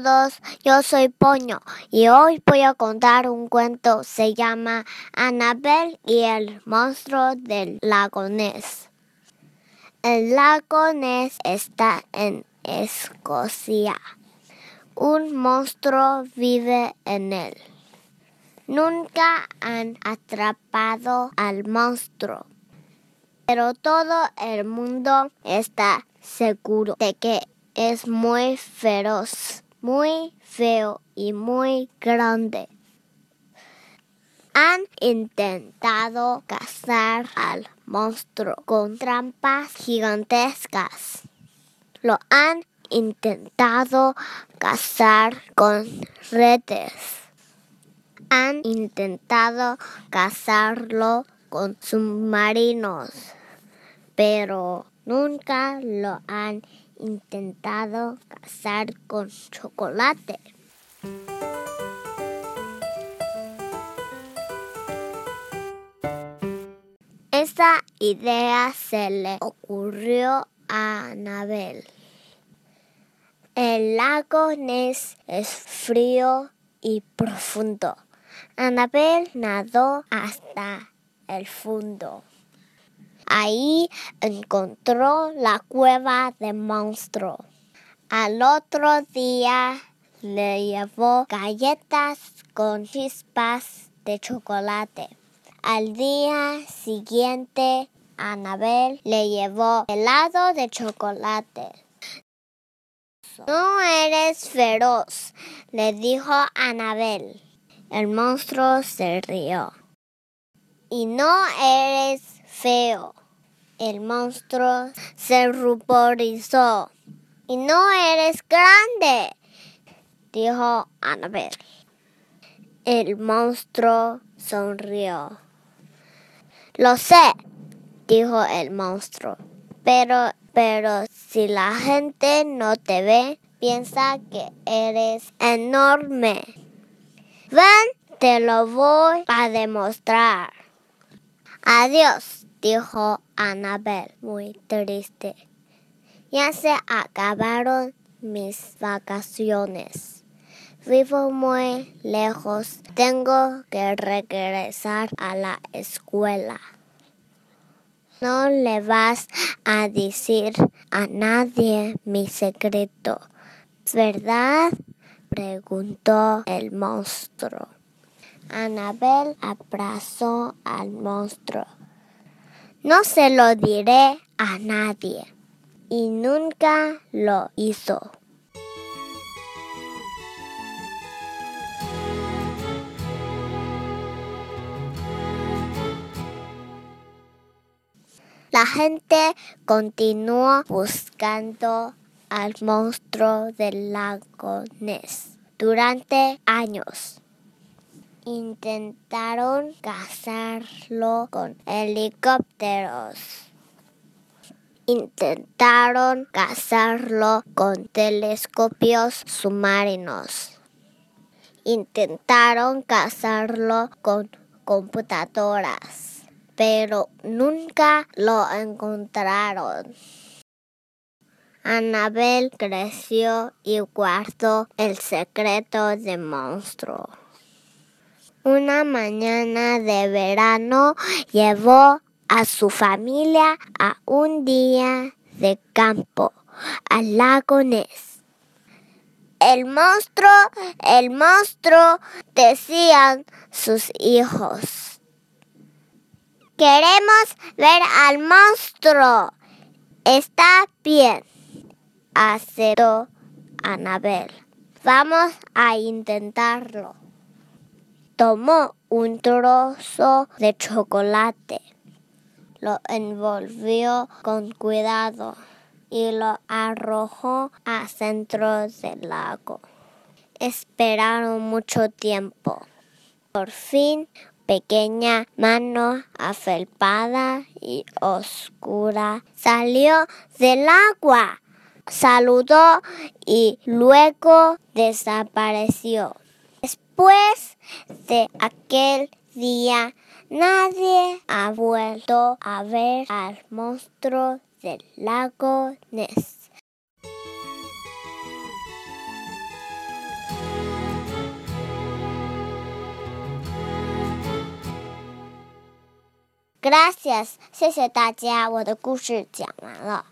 todos, yo soy Poño y hoy voy a contar un cuento. Se llama Annabel y el monstruo del lago. El lago Ness está en Escocia. Un monstruo vive en él. Nunca han atrapado al monstruo, pero todo el mundo está seguro de que es muy feroz, muy feo y muy grande. Han intentado cazar al monstruo con trampas gigantescas. Lo han intentado cazar con redes. Han intentado cazarlo con submarinos, pero nunca lo han intentado cazar con chocolate. Esa idea se le ocurrió a Anabel. El lago Ness es frío y profundo. Anabel nadó hasta el fondo. Ahí encontró la cueva del monstruo. Al otro día le llevó galletas con chispas de chocolate. Al día siguiente, Anabel le llevó helado de chocolate. No eres feroz, le dijo Anabel. El monstruo se rió. Y no eres feo. El monstruo se ruborizó. Y no eres grande, dijo Annabel. El monstruo sonrió. Lo sé, dijo el monstruo. Pero, pero si la gente no te ve, piensa que eres enorme. Ven, te lo voy a demostrar. Adiós, dijo Annabel muy triste. Ya se acabaron mis vacaciones. Vivo muy lejos. Tengo que regresar a la escuela. No le vas a decir a nadie mi secreto, ¿verdad? preguntó el monstruo. Anabel abrazó al monstruo. No se lo diré a nadie. Y nunca lo hizo. La gente continuó buscando al monstruo del lago Ness durante años. Intentaron cazarlo con helicópteros. Intentaron cazarlo con telescopios submarinos. Intentaron cazarlo con computadoras, pero nunca lo encontraron. Anabel creció y guardó el secreto del monstruo. Una mañana de verano llevó a su familia a un día de campo al lago Ness. El monstruo, el monstruo, decían sus hijos. Queremos ver al monstruo. Está bien, aceptó Anabel. Vamos a intentarlo. Tomó un trozo de chocolate, lo envolvió con cuidado y lo arrojó al centro del lago. Esperaron mucho tiempo. Por fin, pequeña mano afelpada y oscura salió del agua, saludó y luego desapareció. Después de aquel día, nadie ha vuelto a ver al monstruo del lago Ness. Gracias，谢谢大家，我的故事讲完了。